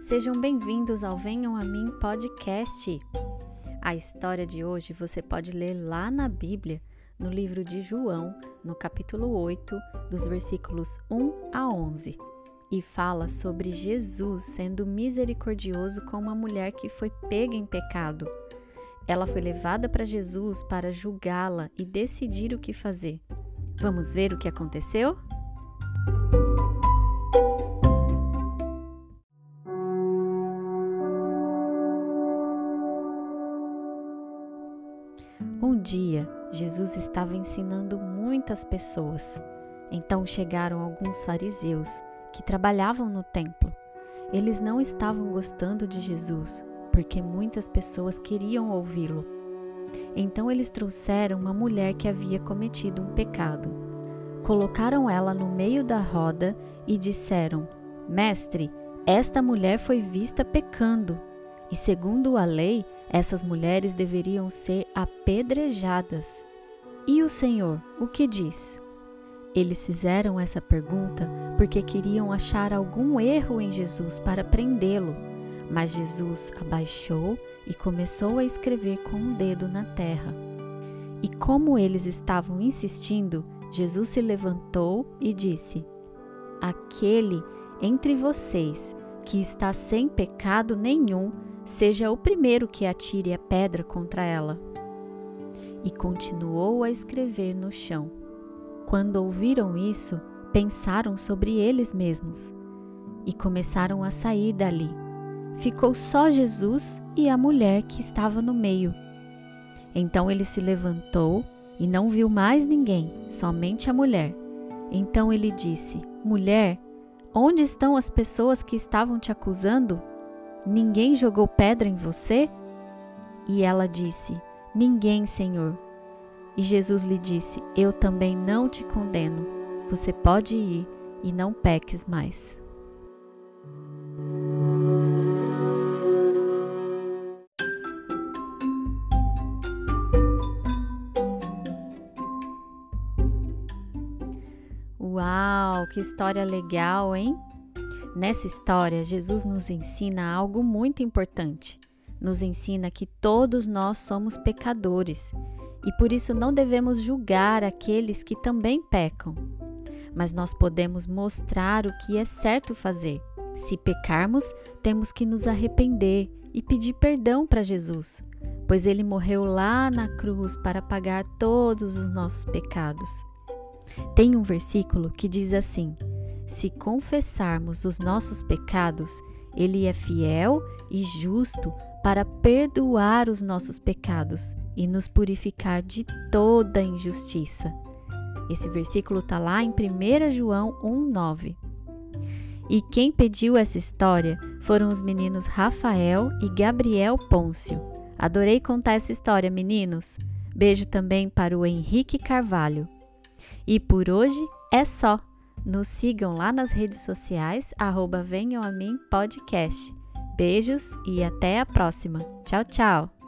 sejam bem-vindos ao Venham a Mim podcast. A história de hoje você pode ler lá na Bíblia, no livro de João, no capítulo 8, dos versículos 1 a 11, e fala sobre Jesus sendo misericordioso com uma mulher que foi pega em pecado. Ela foi levada para Jesus para julgá-la e decidir o que fazer. Vamos ver o que aconteceu? Um dia, Jesus estava ensinando muitas pessoas. Então chegaram alguns fariseus que trabalhavam no templo. Eles não estavam gostando de Jesus, porque muitas pessoas queriam ouvi-lo. Então eles trouxeram uma mulher que havia cometido um pecado. Colocaram ela no meio da roda e disseram: Mestre, esta mulher foi vista pecando, e segundo a lei, essas mulheres deveriam ser apedrejadas. E o Senhor, o que diz? Eles fizeram essa pergunta porque queriam achar algum erro em Jesus para prendê-lo. Mas Jesus abaixou e começou a escrever com o um dedo na terra. E como eles estavam insistindo, Jesus se levantou e disse: Aquele entre vocês que está sem pecado nenhum, seja o primeiro que atire a pedra contra ela. E continuou a escrever no chão. Quando ouviram isso, pensaram sobre eles mesmos e começaram a sair dali. Ficou só Jesus e a mulher que estava no meio. Então ele se levantou e não viu mais ninguém, somente a mulher. Então ele disse: Mulher, onde estão as pessoas que estavam te acusando? Ninguém jogou pedra em você? E ela disse: Ninguém, Senhor. E Jesus lhe disse: Eu também não te condeno. Você pode ir e não peques mais. Uau, que história legal, hein? Nessa história, Jesus nos ensina algo muito importante. Nos ensina que todos nós somos pecadores e por isso não devemos julgar aqueles que também pecam. Mas nós podemos mostrar o que é certo fazer. Se pecarmos, temos que nos arrepender e pedir perdão para Jesus, pois ele morreu lá na cruz para pagar todos os nossos pecados. Tem um versículo que diz assim: se confessarmos os nossos pecados, Ele é fiel e justo para perdoar os nossos pecados e nos purificar de toda injustiça. Esse versículo está lá em 1 João 1,9. E quem pediu essa história foram os meninos Rafael e Gabriel Pôncio. Adorei contar essa história, meninos. Beijo também para o Henrique Carvalho. E por hoje é só. Nos sigam lá nas redes sociais, arroba Venham a Mim Podcast. Beijos e até a próxima. Tchau, tchau!